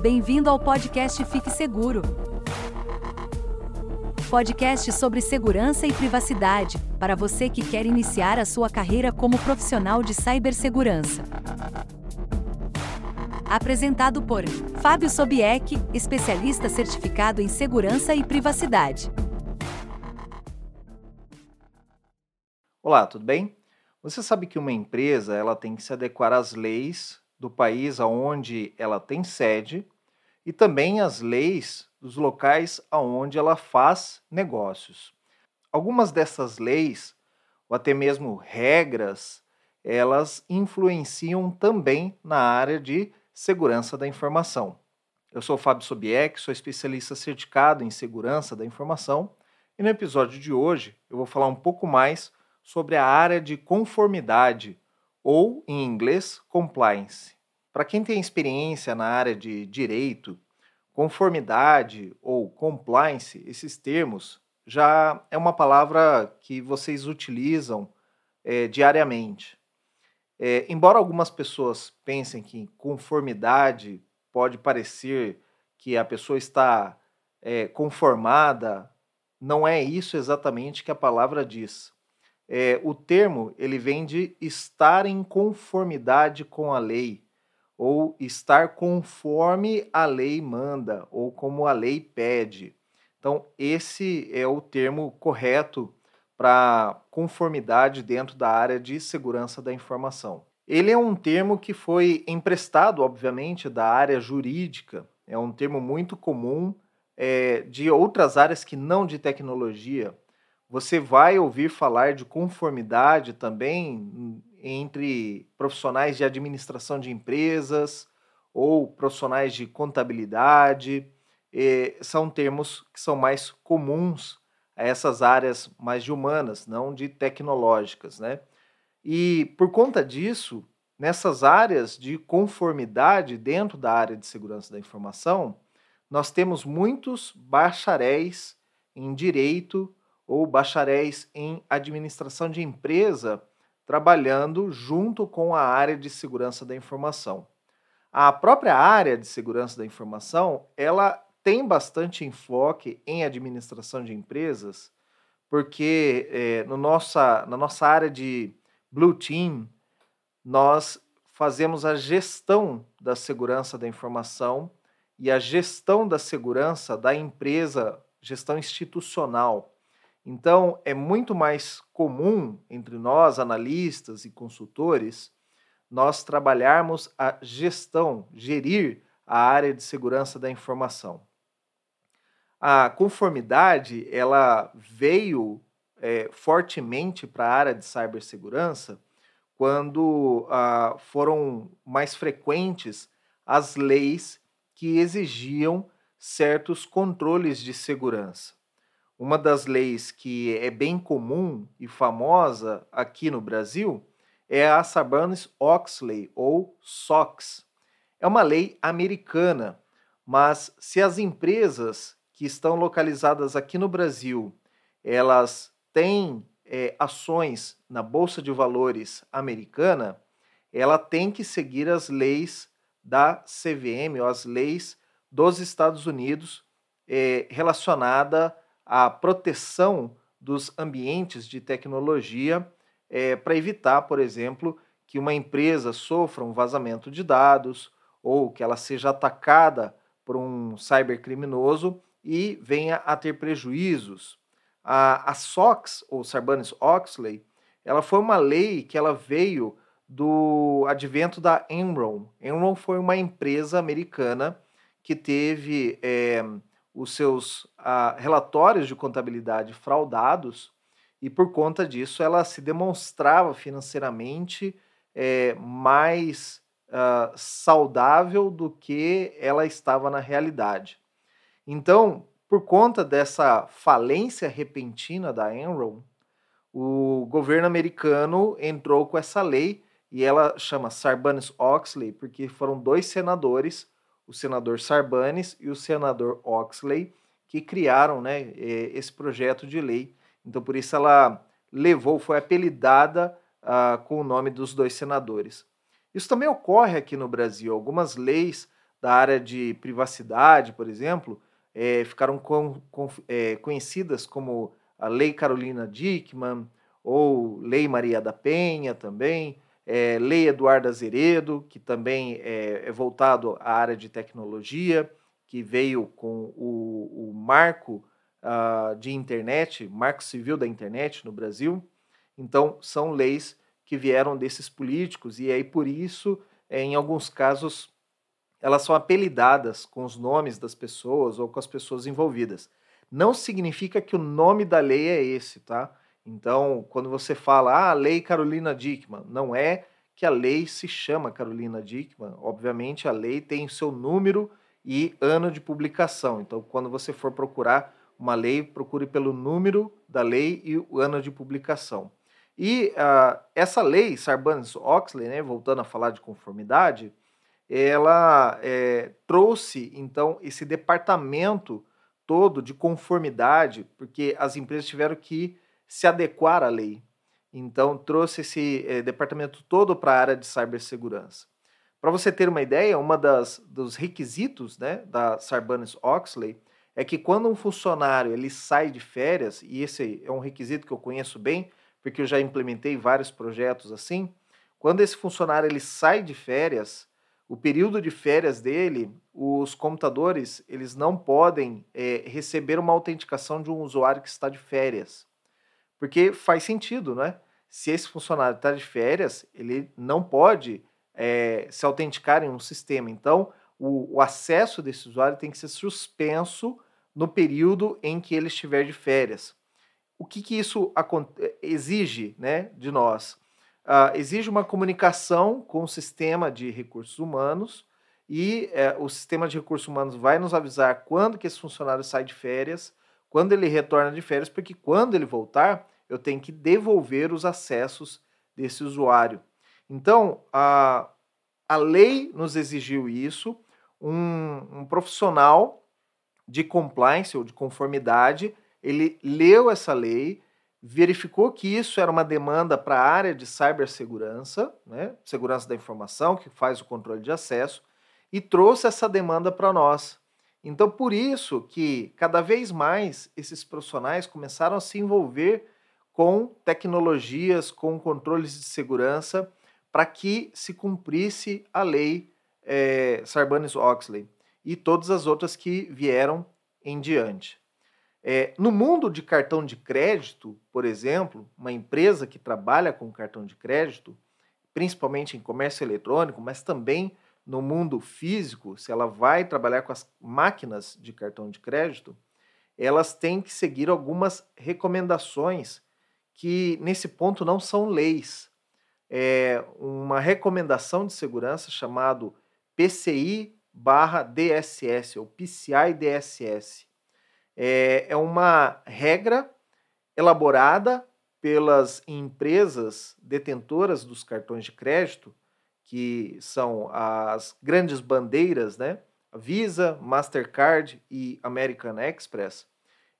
Bem-vindo ao podcast Fique Seguro. Podcast sobre segurança e privacidade, para você que quer iniciar a sua carreira como profissional de cibersegurança. Apresentado por Fábio Sobieck, especialista certificado em segurança e privacidade. Olá, tudo bem? Você sabe que uma empresa ela tem que se adequar às leis do país aonde ela tem sede e também às leis dos locais aonde ela faz negócios. Algumas dessas leis, ou até mesmo regras, elas influenciam também na área de segurança da informação. Eu sou Fábio Sobieck, sou especialista certificado em segurança da informação, e no episódio de hoje eu vou falar um pouco mais sobre a área de conformidade, ou em inglês, compliance. Para quem tem experiência na área de direito, conformidade ou compliance, esses termos já é uma palavra que vocês utilizam é, diariamente. É, embora algumas pessoas pensem que conformidade pode parecer que a pessoa está é, conformada, não é isso exatamente que a palavra diz é, o termo ele vem de estar em conformidade com a lei, ou estar conforme a lei manda, ou como a lei pede. Então, esse é o termo correto para conformidade dentro da área de segurança da informação. Ele é um termo que foi emprestado, obviamente, da área jurídica, é um termo muito comum é, de outras áreas que não de tecnologia. Você vai ouvir falar de conformidade também entre profissionais de administração de empresas ou profissionais de contabilidade. São termos que são mais comuns a essas áreas mais de humanas, não de tecnológicas, né? E por conta disso, nessas áreas de conformidade dentro da área de segurança da informação, nós temos muitos bacharéis em direito ou bacharéis em administração de empresa trabalhando junto com a área de segurança da informação. A própria área de segurança da informação, ela tem bastante enfoque em administração de empresas, porque é, no nossa, na nossa área de Blue Team, nós fazemos a gestão da segurança da informação e a gestão da segurança da empresa, gestão institucional. Então, é muito mais comum entre nós, analistas e consultores, nós trabalharmos a gestão, gerir a área de segurança da informação. A conformidade, ela veio é, fortemente para a área de cibersegurança quando ah, foram mais frequentes as leis que exigiam certos controles de segurança. Uma das leis que é bem comum e famosa aqui no Brasil é a Sarbanes-Oxley, ou SOX. É uma lei americana, mas se as empresas que estão localizadas aqui no Brasil, elas têm é, ações na Bolsa de Valores americana, ela tem que seguir as leis da CVM, ou as leis dos Estados Unidos é, relacionada a proteção dos ambientes de tecnologia é, para evitar, por exemplo, que uma empresa sofra um vazamento de dados ou que ela seja atacada por um cybercriminoso e venha a ter prejuízos. A, a SOX, ou Sarbanes-Oxley, ela foi uma lei que ela veio do advento da Enron. Enron foi uma empresa americana que teve é, os seus ah, relatórios de contabilidade fraudados e por conta disso ela se demonstrava financeiramente é, mais ah, saudável do que ela estava na realidade. Então, por conta dessa falência repentina da Enron, o governo americano entrou com essa lei e ela chama Sarbanes-Oxley porque foram dois senadores o senador Sarbanes e o senador Oxley, que criaram né, esse projeto de lei. Então, por isso ela levou, foi apelidada uh, com o nome dos dois senadores. Isso também ocorre aqui no Brasil. Algumas leis da área de privacidade, por exemplo, é, ficaram com, com, é, conhecidas como a Lei Carolina Dickmann ou Lei Maria da Penha também, é, Lei Eduardo Azeredo, que também é, é, voltado à área de tecnologia, que veio com o, o marco uh, de internet, marco civil da internet no Brasil. Então, são leis que vieram desses políticos, e aí por isso, é, em alguns casos, elas são apelidadas com os nomes das pessoas ou com as pessoas envolvidas. Não significa que o nome da lei é esse, tá? Então, quando você fala, ah, a lei Carolina Dickmann, não é que a lei se chama Carolina Dickmann. Obviamente, a lei tem seu número e ano de publicação. Então, quando você for procurar uma lei, procure pelo número da lei e o ano de publicação. E uh, essa lei, Sarbanes-Oxley, né, voltando a falar de conformidade, ela é, trouxe, então, esse departamento todo de conformidade, porque as empresas tiveram que se adequar à lei. Então, trouxe esse é, departamento todo para a área de cibersegurança. Para você ter uma ideia, uma das dos requisitos né, da Sarbanes-Oxley é que quando um funcionário ele sai de férias, e esse é um requisito que eu conheço bem, porque eu já implementei vários projetos assim, quando esse funcionário ele sai de férias, o período de férias dele, os computadores eles não podem é, receber uma autenticação de um usuário que está de férias. Porque faz sentido, né? Se esse funcionário está de férias, ele não pode é, se autenticar em um sistema. Então, o, o, acesso desse usuário tem que ser suspenso no período em que ele estiver de férias. O que, que isso exige né, de nós? uh, exige uma comunicação com o sistema de recursos humanos e uh, o sistema de recursos humanos vai nos avisar quando que esse funcionário sai de férias, quando ele retorna de férias, porque quando ele voltar, eu tenho que devolver os acessos desse usuário. Então, a, a lei nos exigiu isso, um, um profissional de compliance ou de conformidade, ele leu essa lei, verificou que isso era uma demanda para a área de cibersegurança, né, segurança da informação, que faz o controle de acesso, e trouxe essa demanda para nós. Então, por isso que cada vez mais esses profissionais começaram a se envolver com tecnologias, com controles de segurança, para que se cumprisse a lei é, Sarbanes-Oxley e todas as outras que vieram em diante. É, no mundo de cartão de crédito, por exemplo, uma empresa que trabalha com cartão de crédito, principalmente em comércio eletrônico, mas também no mundo físico, se ela vai trabalhar com as máquinas de cartão de crédito, elas têm que seguir algumas recomendações que, nesse ponto, não são leis. É uma recomendação de segurança chamado PCI DSS, ou PCI DSS é, é uma regra elaborada pelas empresas detentoras dos cartões de crédito, que são as grandes bandeiras, né? Visa, Mastercard e American Express.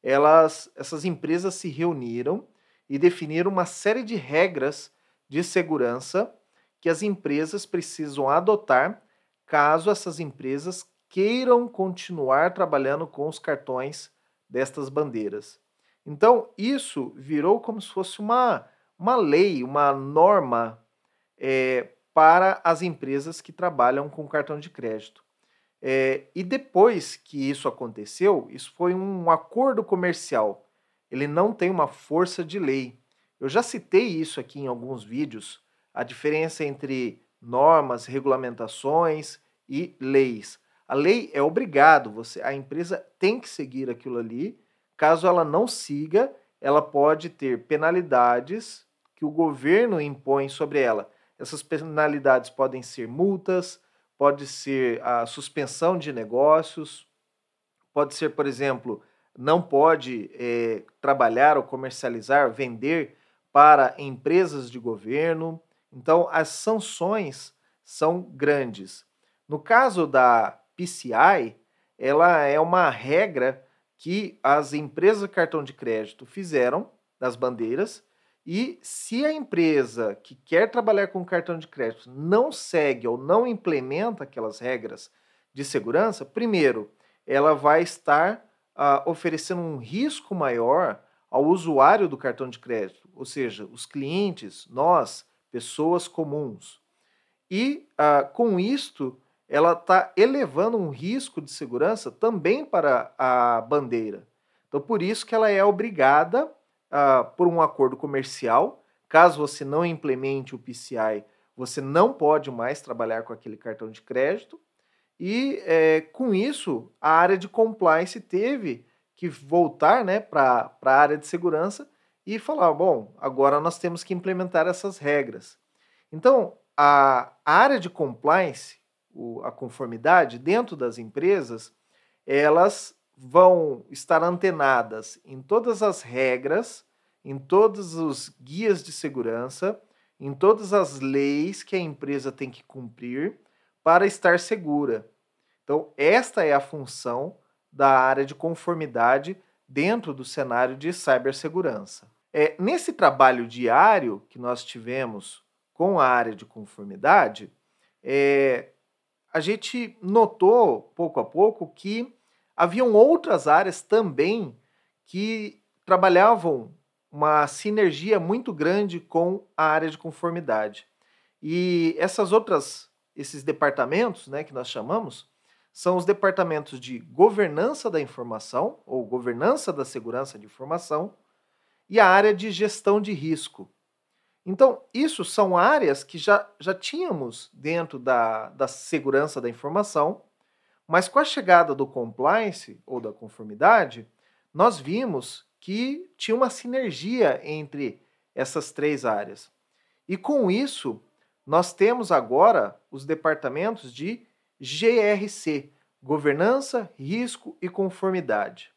Elas, essas empresas se reuniram e definiram uma série de regras de segurança que as empresas precisam adotar caso essas empresas queiram continuar trabalhando com os cartões destas bandeiras. Então, isso virou como se fosse uma, uma lei, uma norma é, para as empresas que trabalham com cartão de crédito. É, e depois que isso aconteceu, isso foi um acordo comercial. Ele não tem uma força de lei. Eu já citei isso aqui em alguns vídeos, a diferença entre normas, regulamentações e leis. A lei é obrigado, você, a empresa tem que seguir aquilo ali. Caso ela não siga, ela pode ter penalidades que o governo impõe sobre ela. Essas penalidades podem ser multas, pode ser a suspensão de negócios, pode ser, por exemplo, não pode é, trabalhar ou comercializar, vender para empresas de governo. Então, as sanções são grandes. No caso da PCI, ela é uma regra que as empresas de cartão de crédito fizeram das bandeiras e se a empresa que quer trabalhar com cartão de crédito não segue ou não implementa aquelas regras de segurança, primeiro, ela vai estar ah, oferecendo um risco maior ao usuário do cartão de crédito, ou seja, os clientes, nós, pessoas comuns. E ah, com isto, ela está elevando um risco de segurança também para a bandeira. Então, por isso que ela é obrigada, ah, por um acordo comercial, caso você não implemente o PCI, você não pode mais trabalhar com aquele cartão de crédito. E é, com isso, a área de compliance teve que voltar né, para a área de segurança e falar: bom, agora nós temos que implementar essas regras. Então, a, a área de compliance, o, a conformidade, dentro das empresas, elas vão estar antenadas em todas as regras, em todos os guias de segurança, em todas as leis que a empresa tem que cumprir para estar segura. Então, esta é a função da área de conformidade dentro do cenário de cibersegurança. É, nesse trabalho diário que nós tivemos com a área de conformidade, é, a gente notou pouco a pouco que haviam outras áreas também que trabalhavam uma sinergia muito grande com a área de conformidade. E essas outras, esses departamentos, né, que nós chamamos, são os departamentos de governança da informação, ou governança da segurança de informação, e a área de gestão de risco. Então, isso são áreas que já, já tínhamos dentro da, da segurança da informação, mas com a chegada do compliance ou da conformidade, nós vimos que tinha uma sinergia entre essas três áreas. E com isso, nós temos agora os departamentos de GRC, Governança, Risco e Conformidade.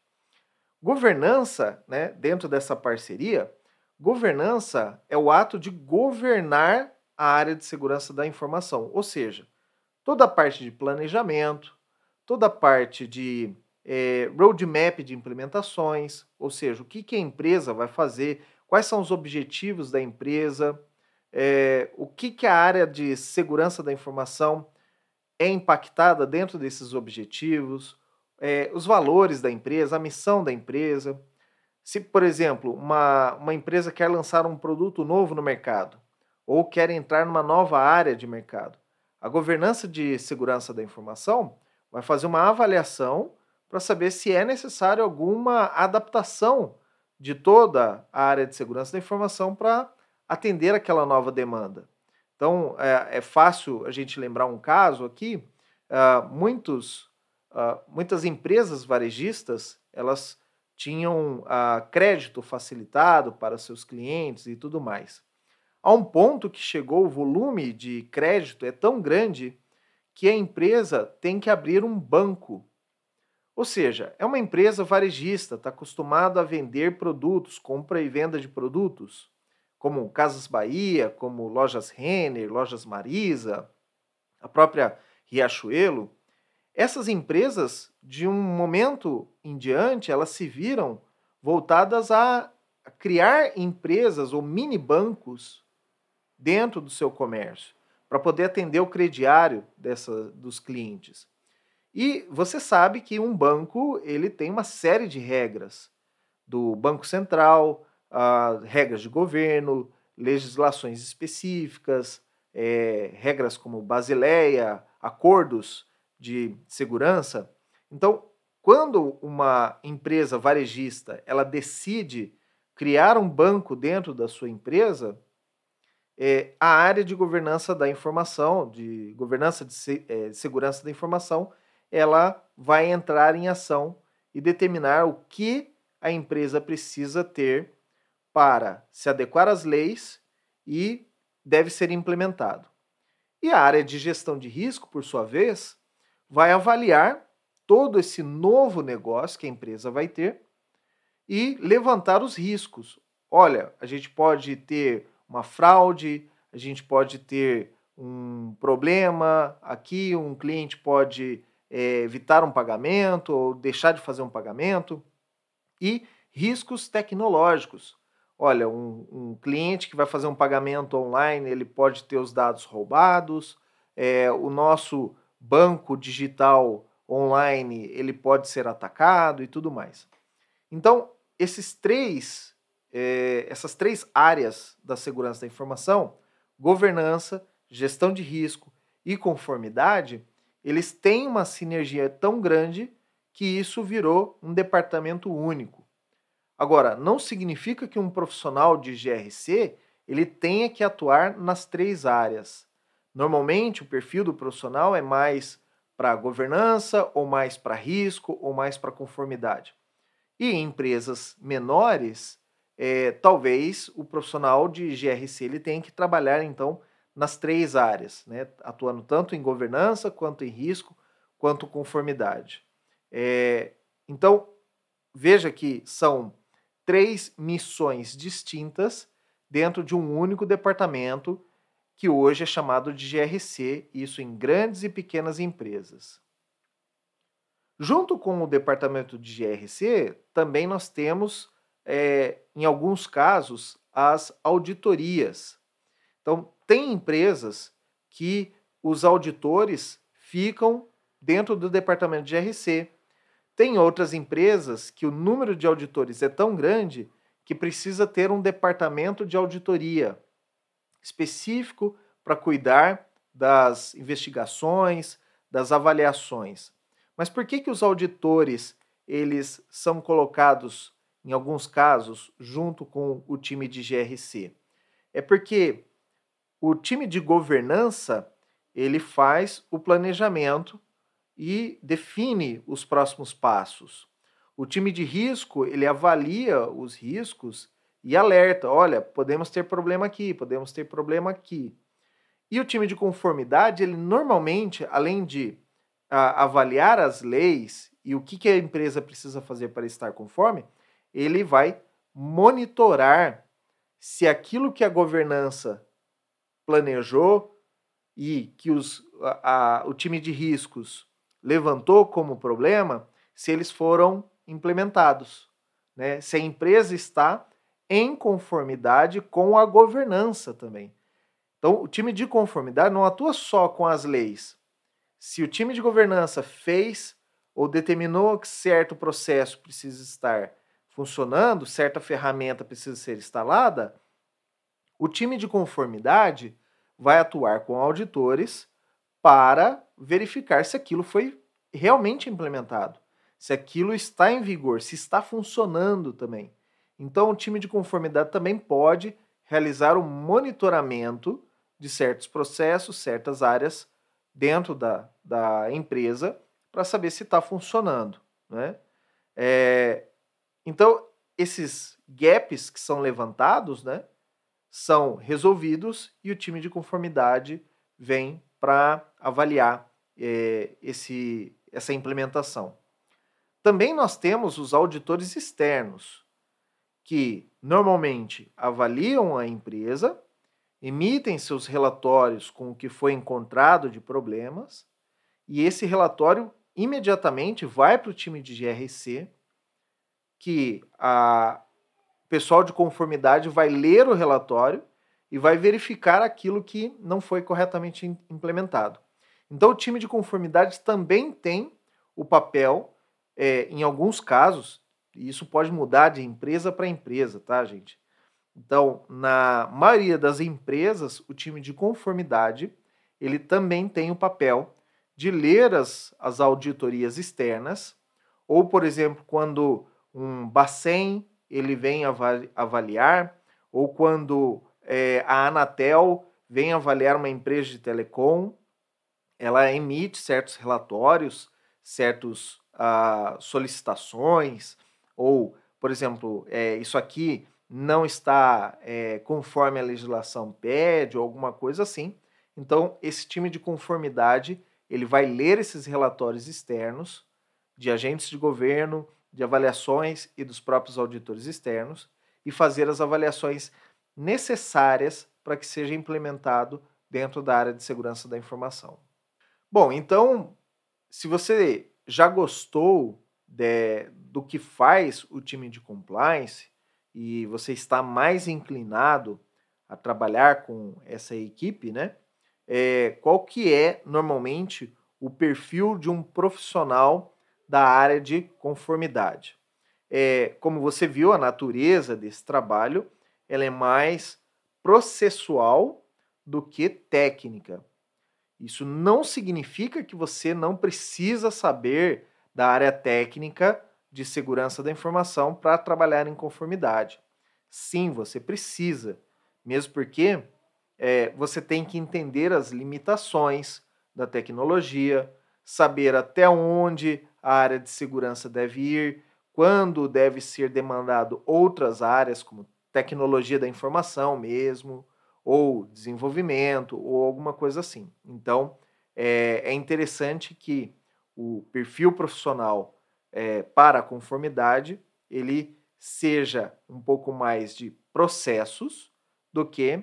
Governança, né, dentro dessa parceria, governança é o ato de governar a área de segurança da informação, ou seja, toda a parte de planejamento, toda a parte de é, roadmap de implementações, ou seja, o que, que a empresa vai fazer, quais são os objetivos da empresa, é, o que, que a área de segurança da informação é impactada dentro desses objetivos, é, os valores da empresa, a missão da empresa. Se, por exemplo, uma, uma empresa quer lançar um produto novo no mercado ou quer entrar numa nova área de mercado, a governança de segurança da informação vai fazer uma avaliação para saber se é necessário alguma adaptação de toda a área de segurança da informação para atender aquela nova demanda. Então, é, é, fácil a gente lembrar um caso aqui. Uh, muitos, uh, muitas empresas varejistas elas tinham uh, crédito facilitado para seus clientes e tudo mais. A um ponto que chegou o volume de crédito é tão grande que a empresa tem que abrir um banco. Ou seja, é uma empresa varejista, está acostumada a vender produtos, compra e venda de produtos como Casas Bahia, como Lojas Renner, Lojas Marisa, a própria Riachuelo, essas empresas, de um momento em diante, elas se viram voltadas a criar empresas ou mini bancos dentro do seu comércio, para poder atender o crediário dessa, dos clientes. E você sabe que um banco ele tem uma série de regras do Banco Central, regras de governo, legislações específicas, é, regras como Basileia, acordos de segurança. Então, quando uma empresa varejista ela decide criar um banco dentro da sua empresa, é, a área de governança da informação, de governança de, se, é, segurança da informação, ela vai entrar em ação e determinar o que a empresa precisa ter para se adequar às leis e deve ser implementado. E a área de gestão de risco, por sua vez, vai avaliar todo esse novo negócio que a empresa vai ter e levantar os riscos. Olha, a gente pode ter uma fraude, a gente pode ter um problema aqui, um cliente pode é, evitar um pagamento ou deixar de fazer um pagamento e riscos tecnológicos. Olha, um, um, cliente que vai fazer um pagamento online, ele pode ter os dados roubados, é, o nosso banco digital online ele pode ser atacado e tudo mais. Então, esses três, é, essas três áreas da segurança da informação, governança, gestão de risco e conformidade, eles têm uma sinergia tão grande que isso virou um departamento único. Agora, não significa que um profissional de GRC ele tenha que atuar nas três áreas. Normalmente, o perfil do profissional é mais para governança, ou mais para risco, ou mais para conformidade. E em empresas menores, é, talvez o profissional de GRC ele tenha que trabalhar, então, nas três áreas, né? atuando tanto em governança, quanto em risco, quanto conformidade. É, então, veja que são três missões distintas dentro de um único departamento que hoje é chamado de GRC, isso em grandes e pequenas empresas. Junto com o departamento de GRC, também nós temos, é, em alguns casos, as auditorias. Então, tem empresas que os auditores ficam dentro do departamento de GRC. Tem outras empresas que o número de auditores é tão grande que precisa ter um departamento de auditoria específico para cuidar das investigações, das avaliações. Mas por que, que os auditores eles são colocados, em alguns casos, junto com o time de GRC? É porque o time de governança ele faz o planejamento e define os próximos passos. O time de risco ele avalia os riscos e alerta: olha, podemos ter problema aqui, podemos ter problema aqui. E o time de conformidade, ele normalmente, além de a, avaliar as leis e o que, que a empresa precisa fazer para estar conforme, ele vai monitorar se aquilo que a governança planejou e que os, a, a, o time de riscos levantou como problema, se eles foram implementados. Né? Se a empresa está em conformidade com a governança também. Então, o time de conformidade não atua só com as leis. Se o time de governança fez ou determinou que certo processo precisa estar funcionando, certa ferramenta precisa ser instalada, o time de conformidade vai atuar com auditores para verificar se aquilo foi realmente implementado, se aquilo está em vigor, se está funcionando também. Então, o time de conformidade também pode realizar o um monitoramento de certos processos, certas áreas dentro da, da empresa para saber se está funcionando. Né? É, então, esses gaps que são levantados né, são resolvidos e o time de conformidade vem para avaliar é, esse, essa implementação. Também nós temos os auditores externos que normalmente avaliam a empresa, emitem seus relatórios com o que foi encontrado de problemas, e esse relatório imediatamente vai para o time de GRC, que a, o pessoal de conformidade vai ler o relatório e vai verificar aquilo que não foi corretamente implementado. Então, o time de conformidade também tem o papel, é, em alguns casos, e isso pode mudar de empresa para empresa, tá, gente? Então, na maioria das empresas, o time de conformidade, ele também tem o papel de ler as, as auditorias externas, ou, por exemplo, quando um Bacen ele vem avaliar, ou quando é, a Anatel vem avaliar uma empresa de telecom, ela emite certos relatórios, certas ah, solicitações, ou, por exemplo, é, isso aqui não está é, conforme a legislação pede, ou alguma coisa assim. Então, esse time de conformidade ele vai ler esses relatórios externos de agentes de governo, de avaliações e dos próprios auditores externos e fazer as avaliações necessárias para que seja implementado dentro da área de segurança da informação. Bom, então, se você já gostou de, do que faz o time de compliance e você está mais inclinado a trabalhar com essa equipe, né? É, qual que é normalmente o perfil de um profissional da área de conformidade. É, como você viu, a natureza desse trabalho ela é mais processual do que técnica. Isso não significa que você não precisa saber da área técnica de segurança da informação para trabalhar em conformidade. Sim, você precisa, mesmo porque é, você tem que entender as limitações da tecnologia, saber até onde a área de segurança deve ir, quando deve ser demandado outras áreas, como tecnologia da informação mesmo, ou desenvolvimento, ou alguma coisa assim. Então, é, é interessante que o perfil profissional é, para a conformidade ele seja um pouco mais de processos do que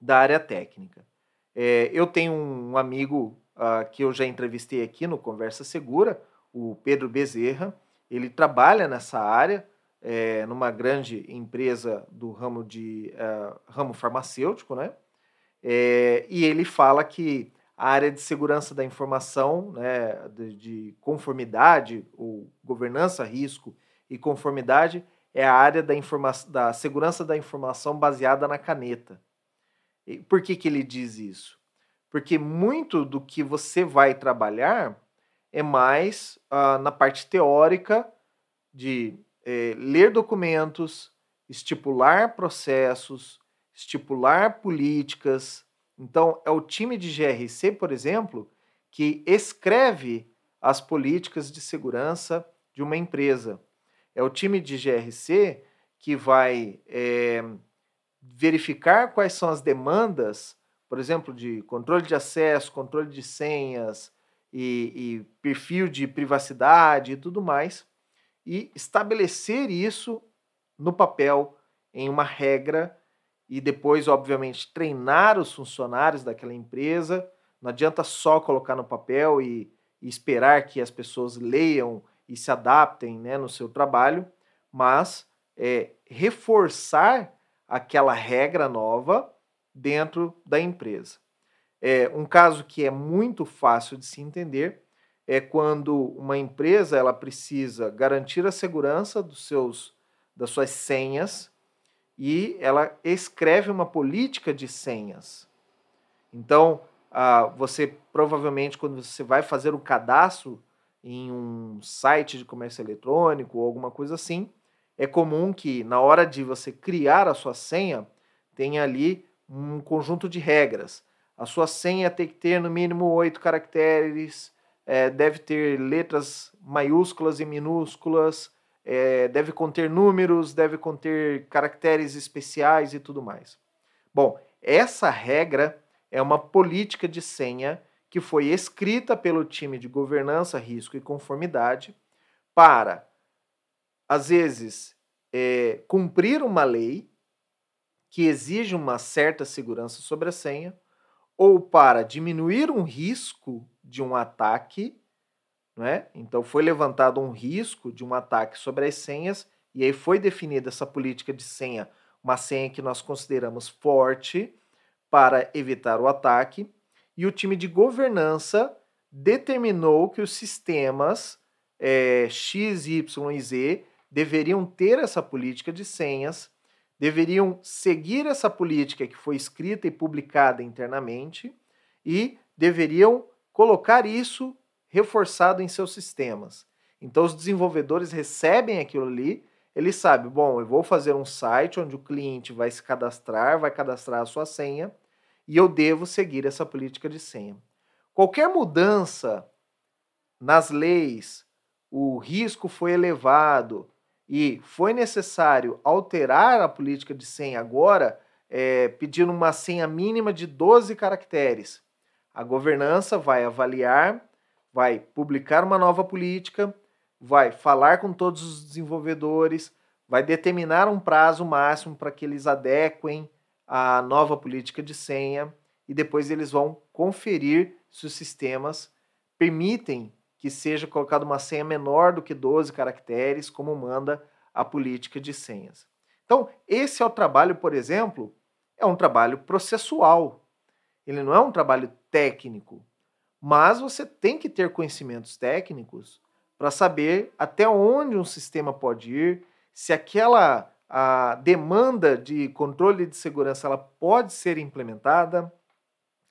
da área técnica. É, eu tenho um amigo uh, que eu já entrevistei aqui no Conversa Segura, o Pedro Bezerra. Ele trabalha nessa área, é, numa grande empresa do ramo de uh, ramo farmacêutico, né? É, e ele fala que a área de segurança da informação, né, de, de conformidade, ou governança, risco e conformidade, é a área da, da segurança da informação baseada na caneta. E por que, que ele diz isso? Porque muito do que você vai trabalhar é mais uh, na parte teórica de é, ler documentos, estipular processos, estipular políticas. Então, é o time de GRC, por exemplo, que escreve as políticas de segurança de uma empresa. É o time de GRC que vai é, verificar quais são as demandas, por exemplo, de controle de acesso, controle de senhas e, e perfil de privacidade e tudo mais, e estabelecer isso no papel em uma regra e depois, obviamente, treinar os funcionários daquela empresa. Não adianta só colocar no papel e, e esperar que as pessoas leiam e se adaptem né, no seu trabalho, mas é, reforçar aquela regra nova dentro da empresa. É, um caso que é muito fácil de se entender é quando uma empresa ela precisa garantir a segurança dos seus, das suas senhas e ela escreve uma política de senhas. Então, ah, você provavelmente, quando você vai fazer o cadastro em um site de comércio eletrônico ou alguma coisa assim, é comum que na hora de você criar a sua senha, tenha ali um conjunto de regras. A sua senha tem que ter no mínimo oito caracteres, é, deve ter letras maiúsculas e minúsculas, é, deve conter números, deve conter caracteres especiais e tudo mais. Bom, essa regra é uma política de senha que foi escrita pelo time de governança, risco e conformidade para, às vezes, é, cumprir uma lei que exige uma certa segurança sobre a senha, ou para diminuir um risco de um ataque, né? Então foi levantado um risco de um ataque sobre as senhas e aí foi definida essa política de senha, uma senha que nós consideramos forte para evitar o ataque, e o time de governança determinou que os sistemas é, X, Y e Z deveriam ter essa política de senhas, deveriam seguir essa política que foi escrita e publicada internamente e deveriam colocar isso reforçado em seus sistemas. Então os desenvolvedores recebem aquilo ali, ele sabe, bom, eu vou fazer um site onde o cliente vai se cadastrar, vai cadastrar a sua senha e eu devo seguir essa política de senha. Qualquer mudança nas leis, o risco foi elevado e foi necessário alterar a política de senha agora, é, pedindo uma senha mínima de 12 caracteres. A governança vai avaliar, vai publicar uma nova política, vai falar com todos os desenvolvedores, vai determinar um prazo máximo para que eles adequem a nova política de senha e depois eles vão conferir se os sistemas permitem que seja colocada uma senha menor do que 12 caracteres, como manda a política de senhas. Então, esse é o trabalho, por exemplo, é um trabalho processual. Ele não é um trabalho técnico, mas você tem que ter conhecimentos técnicos para saber até onde um sistema pode ir, se aquela a demanda de controle de segurança ela pode ser implementada.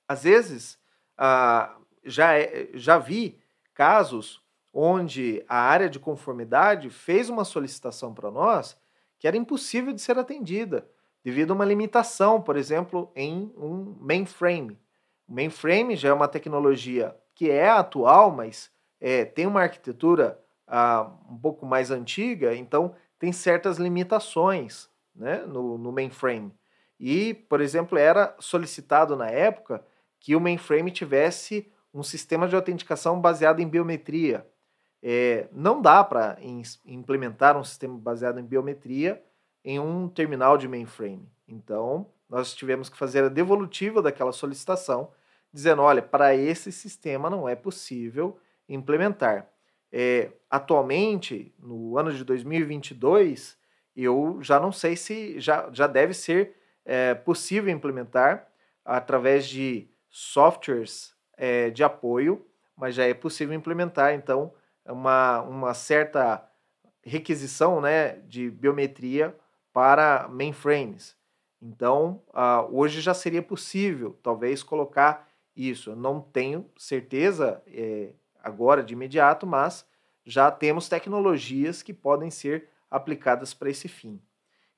Às vezes, ah, já, é, já vi casos onde a área de conformidade fez uma solicitação para nós que era impossível de ser atendida, devido a uma limitação, por exemplo, em um mainframe. O mainframe já é uma tecnologia que é atual, mas é, tem uma arquitetura ah, um pouco mais antiga, então tem certas limitações né, no, no mainframe. E, por exemplo, era solicitado na época que o mainframe tivesse um sistema de autenticação baseado em biometria. É, não dá para implementar um sistema baseado em biometria em um terminal de mainframe. Então, nós tivemos que fazer a devolutiva daquela solicitação, dizendo: olha, para esse sistema não é possível implementar. É, atualmente, no ano de 2022, eu já não sei se já, já deve ser é, possível implementar através de softwares é, de apoio, mas já é possível implementar, então, uma, uma certa requisição né, de biometria para mainframes. Então, hoje já seria possível, talvez, colocar isso. Eu não tenho certeza é, agora de imediato, mas já temos tecnologias que podem ser aplicadas para esse fim.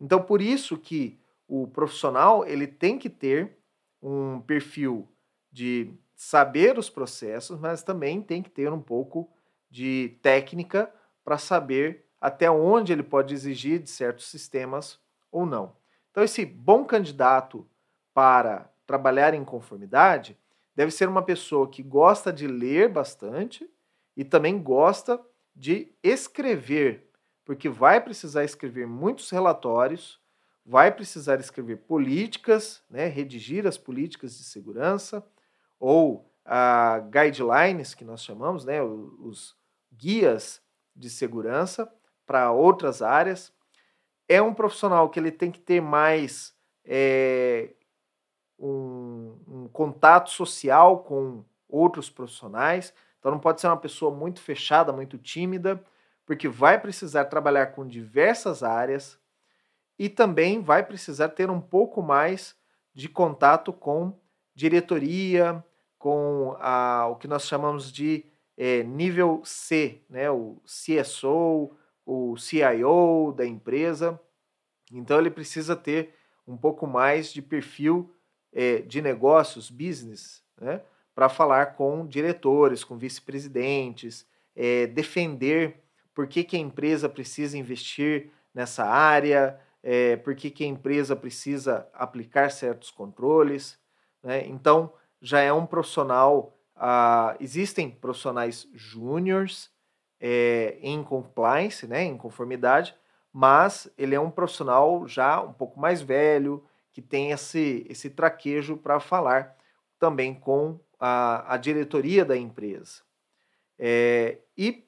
Então, por isso que o profissional ele tem que ter um perfil de saber os processos, mas também tem que ter um pouco de técnica para saber até onde ele pode exigir de certos sistemas ou não. Então, esse bom candidato para trabalhar em conformidade deve ser uma pessoa que gosta de ler bastante e também gosta de escrever, porque vai precisar escrever muitos relatórios, vai precisar escrever políticas, né, redigir as políticas de segurança ou a guidelines que nós chamamos, né, os guias de segurança para outras áreas. É um profissional que ele tem que ter mais é, um, um contato social com outros profissionais. Então não pode ser uma pessoa muito fechada, muito tímida, porque vai precisar trabalhar com diversas áreas e também vai precisar ter um pouco mais de contato com diretoria, com a, o que nós chamamos de é, nível C, né, o CSO, o CIO da empresa. Então ele precisa ter um pouco mais de perfil é, de negócios, business, né, para falar com diretores, com vice-presidentes, é, defender por que, que a empresa precisa investir nessa área, é, por que, que a empresa precisa aplicar certos controles. Né? Então, já é um profissional. Ah, existem profissionais júniores é, em compliance, né, em conformidade, mas ele é um profissional já um pouco mais velho, que tem esse, esse traquejo para falar também com a, a diretoria da empresa. É, e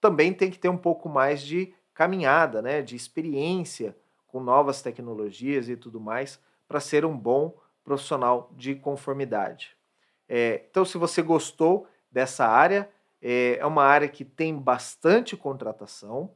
também tem que ter um pouco mais de caminhada, né, de experiência com novas tecnologias e tudo mais, para ser um bom profissional de conformidade. É, então, se você gostou dessa área, é, é, uma área que tem bastante contratação,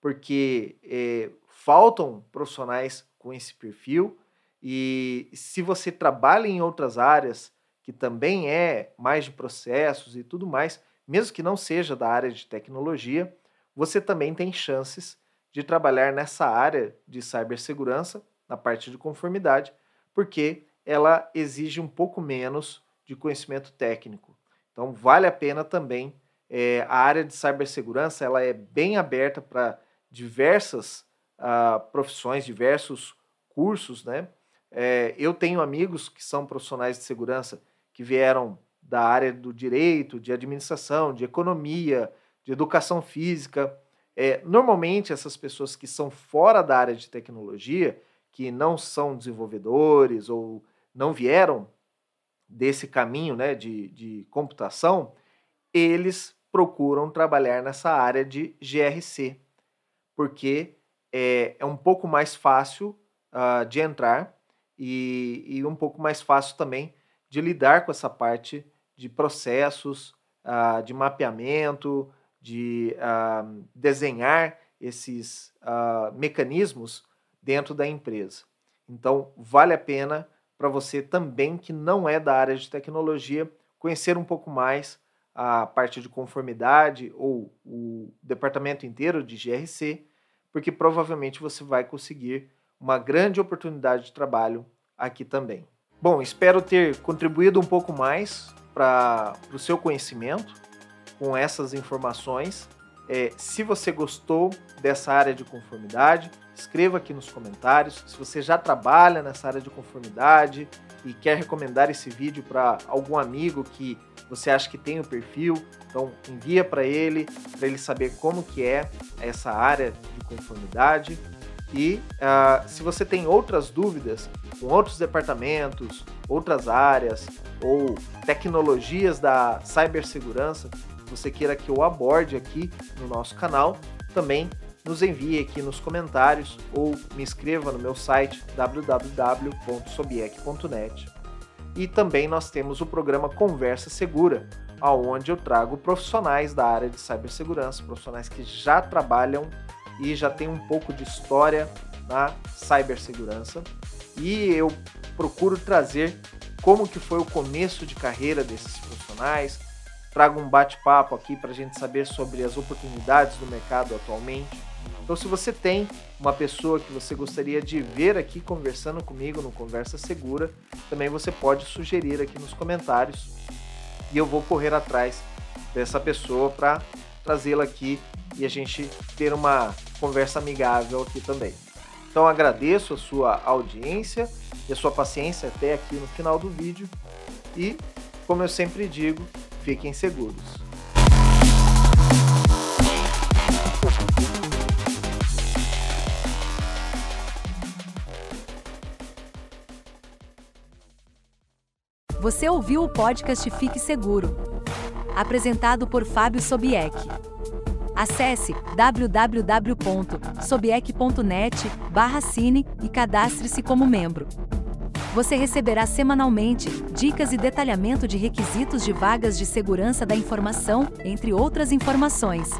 porque é, faltam profissionais com esse perfil, e se você trabalha em outras áreas que também é mais de processos e tudo mais, mesmo que não seja da área de tecnologia, você também tem chances de trabalhar nessa área de cibersegurança, na parte de conformidade, porque ela exige um pouco menos de conhecimento técnico. Então, vale a pena também. É, a área de cibersegurança ela é bem aberta para diversas uh, profissões, diversos cursos, né? É, eu tenho amigos que são profissionais de segurança que vieram da área do direito, de administração, de economia, de educação física. É, normalmente, essas pessoas que são fora da área de tecnologia, que não são desenvolvedores ou não vieram desse caminho né, de, de computação, eles procuram trabalhar nessa área de GRC, porque é, é um pouco mais fácil uh, de entrar e, e um pouco mais fácil também de lidar com essa parte de processos, uh, de mapeamento, de uh, desenhar esses mecanismos dentro da empresa. Então, vale a pena para você também que não é da área de tecnologia conhecer um pouco mais a parte de conformidade ou o departamento inteiro de GRC, porque provavelmente você vai conseguir uma grande oportunidade de trabalho aqui também. Bom, espero ter contribuído um pouco mais para o seu conhecimento com essas informações. É, se você gostou dessa área de conformidade, escreva aqui nos comentários. Se você já trabalha nessa área de conformidade e quer recomendar esse vídeo para algum amigo que você acha que tem o perfil, então envia para ele, para ele saber como que é essa área de conformidade. E uh, se você tem outras dúvidas com outros departamentos, outras áreas ou tecnologias da cibersegurança, você queira que eu aborde aqui no nosso canal, também nos envie aqui nos comentários ou me escreva no meu site www.sobiec.net. E também nós temos o programa Conversa Segura, aonde eu trago profissionais da área de cibersegurança, profissionais que já trabalham e já têm um pouco de história na cibersegurança. E eu procuro trazer como que foi o começo de carreira desses profissionais, trago um bate-papo aqui para a gente saber sobre as oportunidades do mercado atualmente. Então, se você tem uma pessoa que você gostaria de ver aqui conversando comigo no Conversa Segura, também você pode sugerir aqui nos comentários e eu vou correr atrás dessa pessoa para trazê-la aqui e a gente ter uma conversa amigável aqui também. Então agradeço a sua audiência e a sua paciência até aqui no final do vídeo e, como eu sempre digo, fiquem seguros. Você ouviu o podcast Fique Seguro, apresentado por Fábio Sobieck. Acesse www.sobieck.net/cine e cadastre-se como membro. Você receberá semanalmente dicas e detalhamento de requisitos de vagas de segurança da informação, entre outras informações.